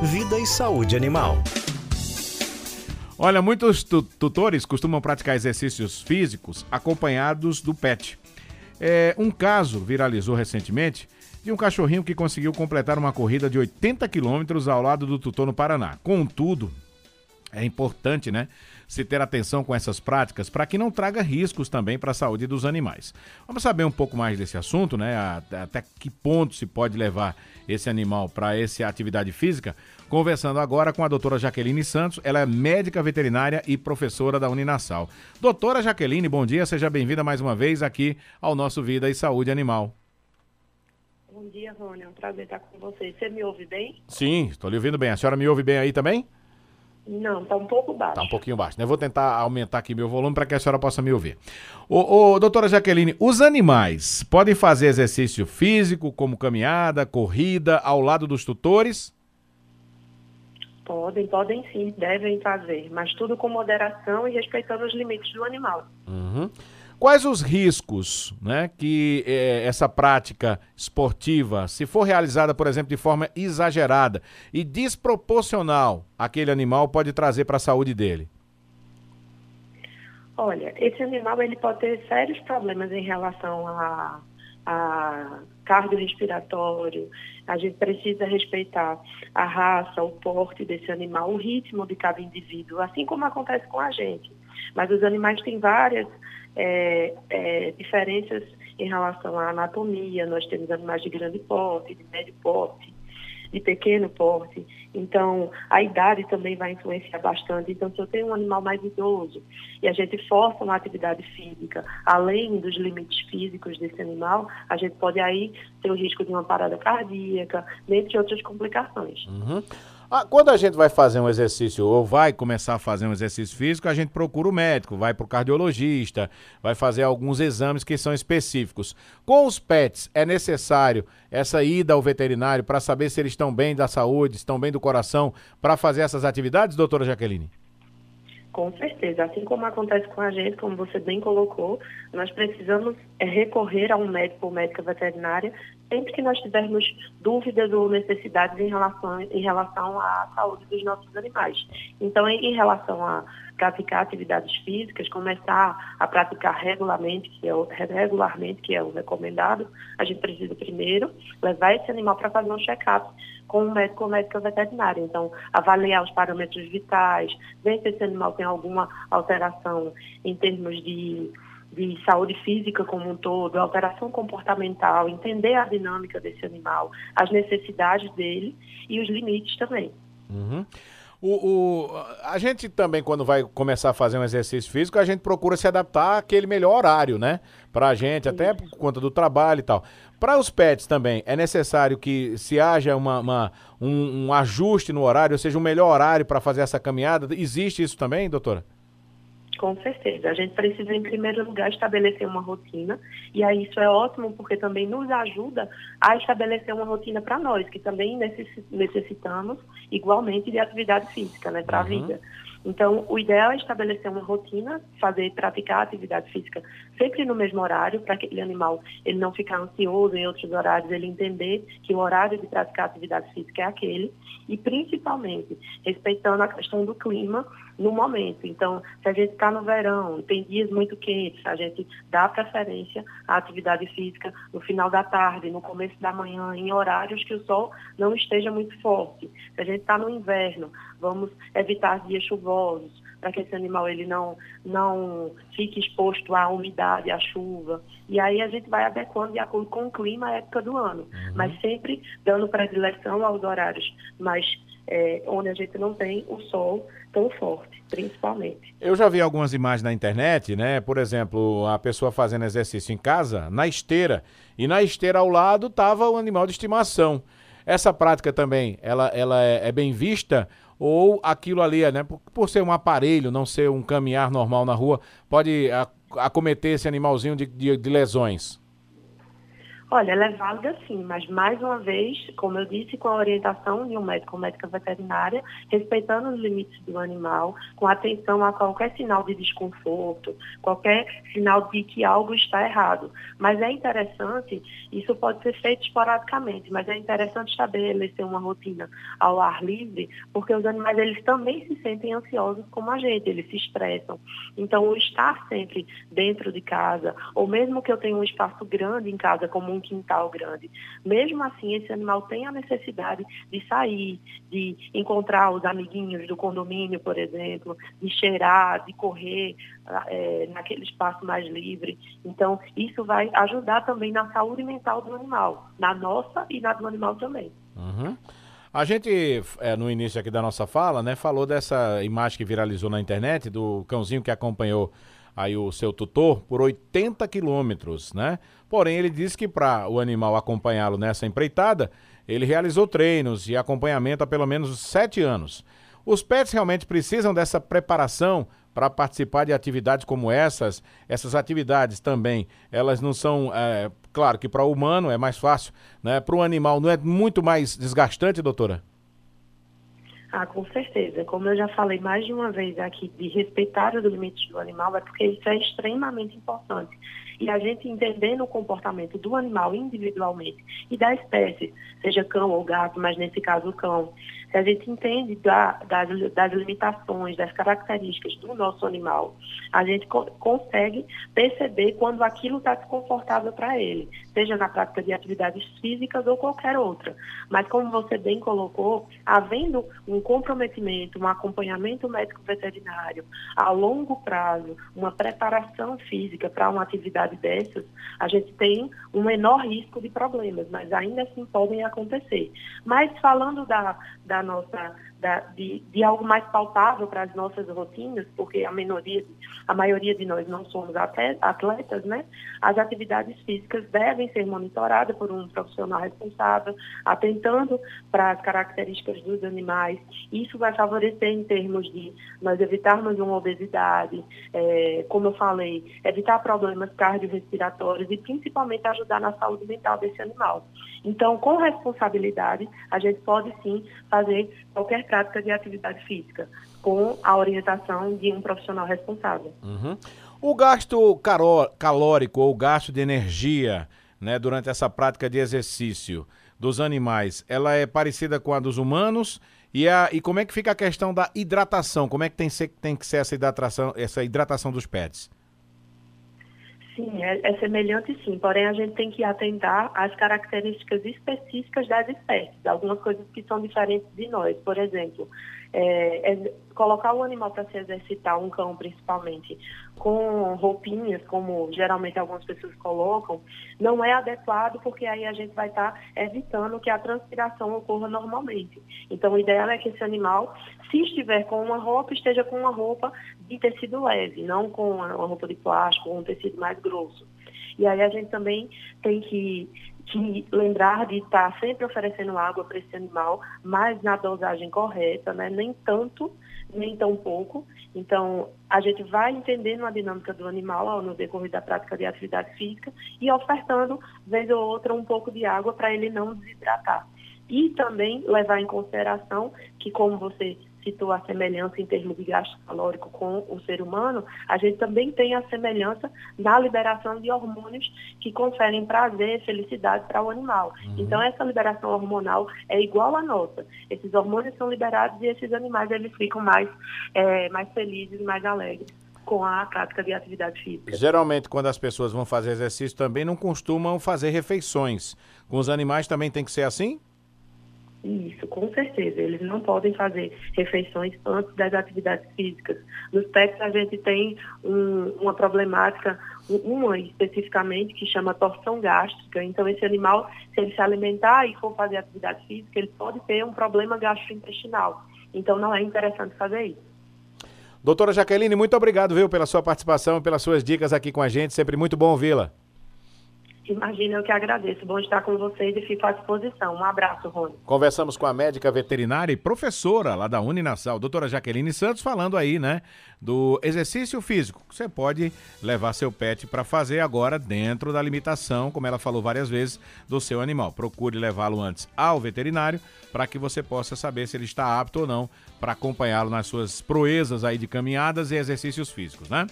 Vida e saúde animal. Olha, muitos tu tutores costumam praticar exercícios físicos acompanhados do pet. É, um caso viralizou recentemente de um cachorrinho que conseguiu completar uma corrida de 80 quilômetros ao lado do tutor no Paraná. Contudo, é importante, né, se ter atenção com essas práticas para que não traga riscos também para a saúde dos animais. Vamos saber um pouco mais desse assunto, né? Até que ponto se pode levar esse animal para essa atividade física? Conversando agora com a doutora Jaqueline Santos, ela é médica veterinária e professora da Uninasal. Doutora Jaqueline, bom dia, seja bem-vinda mais uma vez aqui ao nosso Vida e Saúde Animal. Bom dia, Rony, é um prazer estar com você. Você me ouve bem? Sim, estou lhe ouvindo bem. A senhora me ouve bem aí também? Não, está um pouco baixo. Está um pouquinho baixo, né? Vou tentar aumentar aqui meu volume para que a senhora possa me ouvir. Ô, ô, doutora Jaqueline, os animais podem fazer exercício físico, como caminhada, corrida, ao lado dos tutores? Podem, podem sim, devem fazer, mas tudo com moderação e respeitando os limites do animal. Uhum. Quais os riscos né, que eh, essa prática esportiva, se for realizada, por exemplo, de forma exagerada e desproporcional àquele animal, pode trazer para a saúde dele? Olha, esse animal ele pode ter sérios problemas em relação a, a cardiorrespiratório. A gente precisa respeitar a raça, o porte desse animal, o ritmo de cada indivíduo, assim como acontece com a gente. Mas os animais têm várias é, é, diferenças em relação à anatomia. Nós temos animais de grande porte, de médio porte, de pequeno porte. Então, a idade também vai influenciar bastante. Então, se eu tenho um animal mais idoso e a gente força uma atividade física além dos limites físicos desse animal, a gente pode aí ter o risco de uma parada cardíaca, dentre outras complicações. Uhum. Ah, quando a gente vai fazer um exercício ou vai começar a fazer um exercício físico, a gente procura o médico, vai para o cardiologista, vai fazer alguns exames que são específicos. Com os pets, é necessário essa ida ao veterinário para saber se eles estão bem da saúde, estão bem do coração, para fazer essas atividades, doutora Jaqueline? Com certeza. Assim como acontece com a gente, como você bem colocou, nós precisamos é, recorrer a um médico ou médica veterinária sempre que nós tivermos dúvidas ou necessidades em relação, em relação à saúde dos nossos animais. Então, em, relação a praticar atividades físicas, começar a praticar regularmente, que é o, regularmente, que é o recomendado, a gente precisa primeiro levar esse animal para fazer um check-up com o médico ou médica veterinária. Então, avaliar os parâmetros vitais, ver se esse animal tem alguma alteração em termos de de saúde física como um todo, alteração comportamental, entender a dinâmica desse animal, as necessidades dele e os limites também. Uhum. O, o, a gente também, quando vai começar a fazer um exercício físico, a gente procura se adaptar àquele melhor horário, né? Pra gente, até por conta do trabalho e tal. Para os pets também, é necessário que se haja uma, uma um, um ajuste no horário, ou seja, um melhor horário para fazer essa caminhada. Existe isso também, doutora? Com certeza. A gente precisa, em primeiro lugar, estabelecer uma rotina. E aí isso é ótimo porque também nos ajuda a estabelecer uma rotina para nós, que também necessitamos igualmente de atividade física né, para a uhum. vida. Então, o ideal é estabelecer uma rotina, fazer, praticar atividade física sempre no mesmo horário, para que aquele animal ele não ficar ansioso em outros horários, ele entender que o horário de praticar atividade física é aquele, e principalmente respeitando a questão do clima no momento. Então, se a gente está no verão, tem dias muito quentes, a gente dá preferência à atividade física no final da tarde, no começo da manhã, em horários que o sol não esteja muito forte. Se a gente está no inverno, vamos evitar dias chuvosos, para que esse animal ele não, não fique exposto à umidade, à chuva. E aí a gente vai adequando de acordo com o clima, a época do ano, uhum. mas sempre dando predileção aos horários mais é, onde a gente não tem o sol tão forte, principalmente. Eu já vi algumas imagens na internet, né? Por exemplo, a pessoa fazendo exercício em casa, na esteira, e na esteira ao lado estava o animal de estimação. Essa prática também, ela, ela é, é bem vista ou aquilo ali, né, por, por, ser um aparelho, não ser um caminhar normal na rua, pode acometer esse animalzinho de, de, de lesões? Olha, ela é válida sim, mas mais uma vez, como eu disse, com a orientação de um médico ou médica veterinária, respeitando os limites do animal, com atenção a qualquer sinal de desconforto, qualquer sinal de que algo está errado. Mas é interessante, isso pode ser feito esporadicamente, mas é interessante estabelecer uma rotina ao ar livre, porque os animais eles também se sentem ansiosos como a gente, eles se estressam. Então, o estar sempre dentro de casa, ou mesmo que eu tenha um espaço grande em casa, como um quintal grande. Mesmo assim, esse animal tem a necessidade de sair, de encontrar os amiguinhos do condomínio, por exemplo, de cheirar, de correr é, naquele espaço mais livre. Então, isso vai ajudar também na saúde mental do animal, na nossa e na do animal também. Uhum. A gente, é, no início aqui da nossa fala, né, falou dessa imagem que viralizou na internet do cãozinho que acompanhou aí o seu tutor por 80 quilômetros, né? Porém, ele disse que para o animal acompanhá-lo nessa empreitada, ele realizou treinos e acompanhamento há pelo menos sete anos. Os pets realmente precisam dessa preparação para participar de atividades como essas. Essas atividades também, elas não são, é, claro que para o humano é mais fácil, né? Para o animal não é muito mais desgastante, doutora? Ah, com certeza. Como eu já falei mais de uma vez aqui, de respeitar os limites do animal, é porque isso é extremamente importante. E a gente entendendo o comportamento do animal individualmente e da espécie, seja cão ou gato, mas nesse caso o cão, se a gente entende da, das, das, limitações, das características do nosso animal, a gente co consegue perceber quando aquilo está desconfortável para ele, seja na prática de atividades físicas ou qualquer outra. Mas como você bem colocou, havendo um comprometimento, um acompanhamento médico veterinário a longo prazo, uma preparação física para uma atividade dessas, a gente tem um menor risco de problemas, mas ainda assim podem acontecer. Mas falando da, da nossa da, de, de, algo mais palpável para as nossas rotinas, porque a minoria, a maioria de nós não somos atletas, né? As atividades físicas devem ser monitoradas por um profissional responsável, atentando para as características dos animais. Isso vai favorecer em termos de nós evitarmos uma obesidade, é, como eu falei, evitar problemas cardiorrespiratórios e principalmente ajudar na saúde mental desse animal. Então, com responsabilidade, a gente pode sim fazer qualquer prática de atividade física, com a orientação de um profissional responsável. Uhum. O gasto calórico ou gasto de energia né, durante essa prática de exercício dos animais, ela é parecida com a dos humanos? E, a, e como é que fica a questão da hidratação? Como é que tem, ser, tem que ser essa hidratação, essa hidratação dos pets? Sim, é, é, semelhante sim, porém a gente tem que atentar às características específicas das espécies, algumas coisas que são diferentes de nós. Por exemplo, é, é colocar o animal para se exercitar, um cão principalmente, com roupinhas, como geralmente algumas pessoas colocam, não é adequado porque aí a gente vai estar tá evitando que a transpiração ocorra normalmente. Então, o ideal é que esse animal, se estiver com uma roupa, esteja com uma roupa de tecido leve, não com uma roupa de plástico ou um tecido mais grosso. E aí a gente também tem que que lembrar de estar sempre oferecendo água para esse animal, mas na dosagem correta, né? nem tanto, nem tão pouco. Então, a gente vai entendendo a dinâmica do animal no decorrer da prática de atividade física e ofertando, vez ou outra, um pouco de água para ele não desidratar. E também levar em consideração que, como você citou a semelhança em termos de gasto calórico com o ser humano, a gente também tem a semelhança na liberação de hormônios que conferem prazer e felicidade para o animal. Uhum. Então, essa liberação hormonal é igual à nossa. Esses hormônios são liberados e esses animais eles ficam mais, é, mais felizes, mais alegres com a prática de atividade física. Geralmente, quando as pessoas vão fazer exercício, também não costumam fazer refeições. Com os animais também tem que ser assim? Isso, com certeza. Eles não podem fazer refeições antes das atividades físicas. Nos pets, a gente tem um, uma problemática, uma especificamente, que chama torção gástrica. Então, esse animal, se ele se alimentar e for fazer atividade física, ele pode ter um problema gastrointestinal. Então, não é interessante fazer isso. Doutora Jaqueline, muito obrigado, viu, pela sua participação, pelas suas dicas aqui com a gente. Sempre muito bom ouvi-la. Imagina, eu que agradeço. Bom estar com vocês e fico à disposição. Um abraço, Rony. Conversamos com a médica veterinária e professora lá da Uninasal, doutora Jaqueline Santos, falando aí, né, do exercício físico. Você pode levar seu pet para fazer agora dentro da limitação, como ela falou várias vezes, do seu animal. Procure levá-lo antes ao veterinário para que você possa saber se ele está apto ou não para acompanhá-lo nas suas proezas aí de caminhadas e exercícios físicos, né?